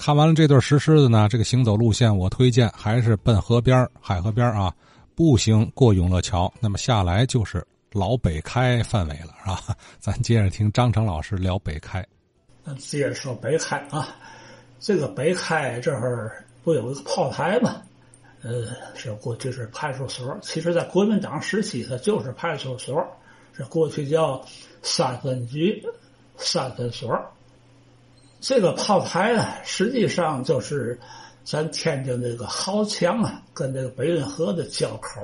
看完了这对石狮子呢，这个行走路线我推荐还是奔河边海河边啊，步行过永乐桥，那么下来就是老北开范围了，是吧？咱接着听张成老师聊北开。那接着说北开啊，这个北开这儿不有一个炮台吗？呃，是过去是派出所，其实在国民党时期它就是派出所，这过去叫三分局、三分所。这个炮台呢，实际上就是咱天津这个壕墙啊，跟这个北运河的交口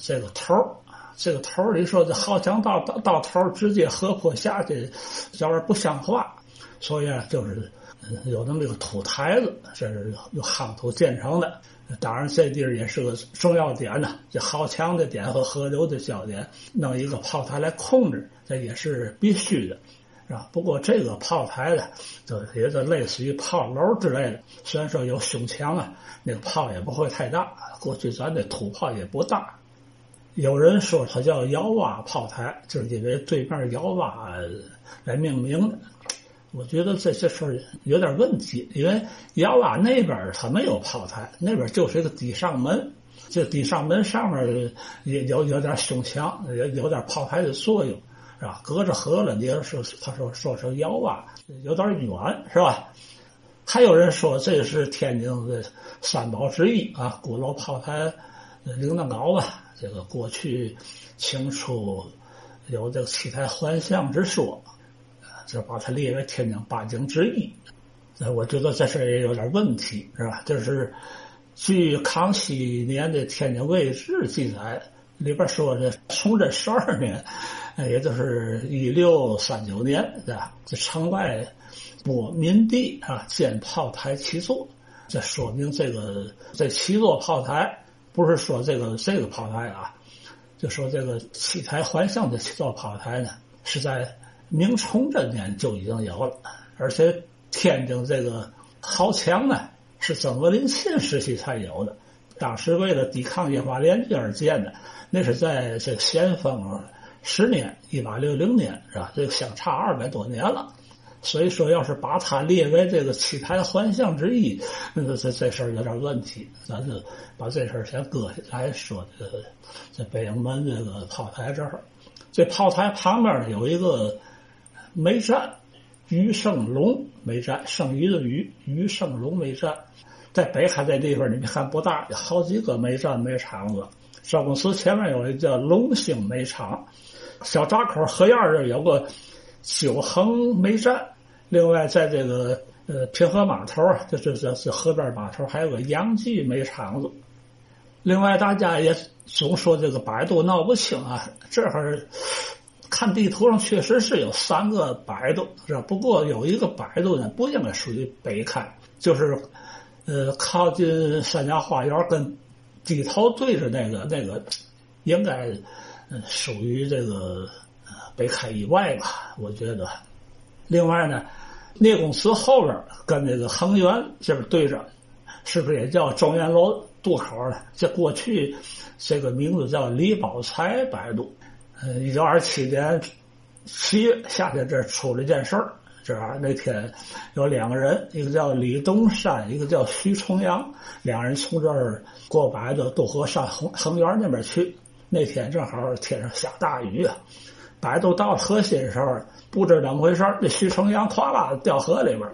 这个头这个头里说这壕墙到到到头直接河坡下去，有点不像话，所以啊，就是有那么一个土台子，这是用夯土建成的。当然，这地儿也是个重要点呢，这壕墙的点和河流的交点，弄一个炮台来控制，这也是必须的。啊，不过这个炮台呢，就也就类似于炮楼之类的。虽然说有胸墙啊，那个炮也不会太大。过去咱这土炮也不大。有人说它叫窑洼炮台，就是因为对面窑洼来命名的。我觉得这这事儿有点问题，因为窑洼那边它没有炮台，那边就是一个底上门。这底上门上面也有有点胸墙，有有点炮台的作用。是吧？隔着河了，你要是他说说成窑洼，有点远，是吧？还有人说这是天津的三宝之一啊，鼓楼炮台领导高吧？这个过去清初有这个七台环相之说，就把它列为天津八景之一。那我觉得这事也有点问题，是吧？就是据康熙年的《天津卫志》记载，里边说的崇祯十二年。也就是一六三九年，对吧？这城外拨民地啊，建炮台七座，这说明这个这七座炮台不是说这个这个炮台啊，就说这个七台环向的七座炮台呢，是在明崇祯年就已经有了，而且天津这个壕墙呢是曾国林沁时期才有的，当时为了抵抗英法联军而建的，那是在这个咸丰。十年，一八六零年是吧？这相差二百多年了，所以说要是把它列为这个七台环相之一，那个这这事儿有点问题。咱就把这事儿先搁下来说。这个在北营门这个炮台这儿，这炮台旁边有一个煤站，余胜龙煤站，剩余的余，余胜龙煤站，在北海这地方，你看不大，有好几个煤站煤厂子。赵公司前面有一个叫龙兴煤厂。小闸口河沿儿有个九衡煤站，另外在这个呃平河码头就这这这河边码头还有个杨记煤厂子。另外大家也总说这个百度闹不清啊，这会儿看地图上确实是有三个百度是吧？不过有一个百度呢不应该属于北开，就是呃靠近三家花园跟地头对着那个那个应该。属于这个北开以外吧，我觉得。另外呢，聂公祠后边跟那个恒源这边对着，是不是也叫中原楼渡口呢？这过去这个名字叫李宝才摆渡。呃，一九二七年七月夏天，这出了件事儿。这儿那天有两个人，一个叫李东山，一个叫徐重阳，两人从这儿过白的渡河上恒恒源那边去。那天正好天上下大雨啊，摆渡到河心时候，不知怎么回事这徐成阳哗啦掉河里边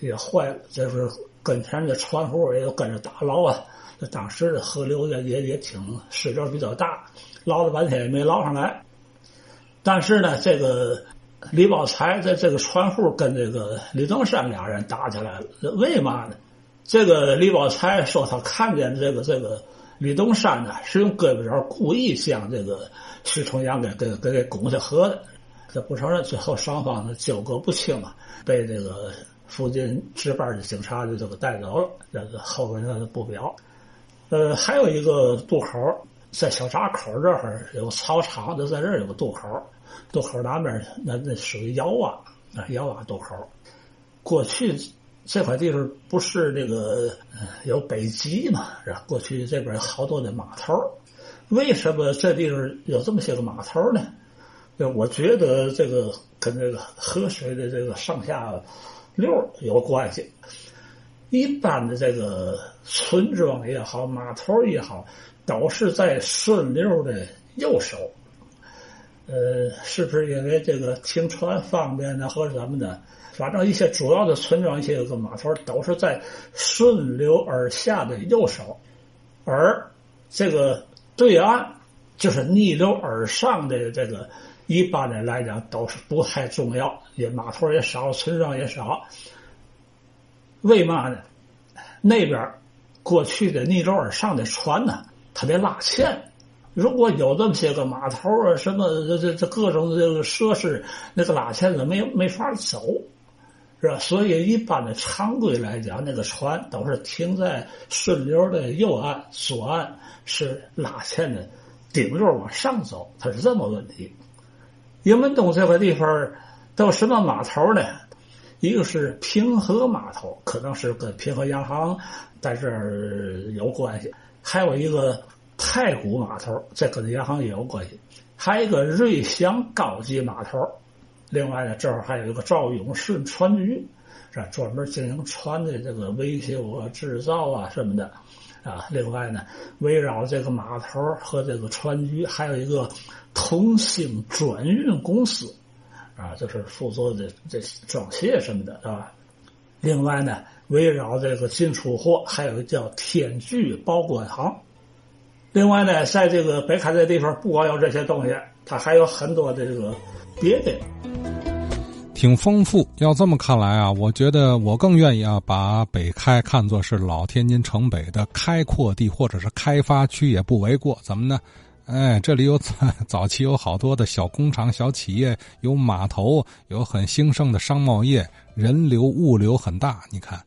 也坏了。这是跟前的船户也都跟着打捞啊。这当时的河流也也也挺水流比较大，捞了半天也没捞上来。但是呢，这个李宝才在这个船户跟这个李东山俩人打起来了。为嘛呢？这个李宝才说他看见这个这个。李东山呢是用胳膊肘故意将这个徐重阳给给给给拱下河的，这不承认，最后双方呢纠葛不清啊，被这个附近值班的警察就就给带走了，这个后边那不表。呃，还有一个渡口，在小闸口这儿有操场，就在这儿有个渡口，渡口南边那那属于窑洼啊，窑洼渡口，过去。这块地方不是这个有北极嘛？是吧？过去这边好多的码头，为什么这地方有这么些个码头呢？我觉得这个跟这个河水的这个上下流有关系。一般的这个村庄也好，码头也好，都是在顺流的右手。呃，是不是因为这个停船方便呢，或者什么的？反正一些主要的村庄、一些个码头都是在顺流而下的右手，而这个对岸就是逆流而上的这个，一般的来讲都是不太重要，也码头也少，村庄也少。为嘛呢？那边过去的逆流而上的船呢，它得拉纤。如果有这么些个码头啊，什么这这这各种这个设施，那个拉纤子没没法走，是吧？所以一般的常规来讲，那个船都是停在顺流的右岸，左岸是拉纤的，顶流往上走，它是这么问题。云门东这个地方都什么码头呢？一个是平和码头，可能是跟平和洋行在这儿有关系，还有一个。太古码头，这跟银行也有关系。还有一个瑞祥高级码头，另外呢，这儿还有一个赵永顺船局，是？专门经营船的这个维修啊、制造啊什么的，啊。另外呢，围绕这个码头和这个船局，还有一个同兴转运公司，啊，就是负责的这装卸什么的，是吧？另外呢，围绕这个进出货，还有叫天巨报关行。另外呢，在这个北开这地方，不光有这些东西，它还有很多的这个别的，挺丰富。要这么看来啊，我觉得我更愿意啊，把北开看作是老天津城北的开阔地或者是开发区也不为过。怎么呢？哎，这里有早 早期有好多的小工厂、小企业，有码头，有很兴盛的商贸业，人流物流很大。你看。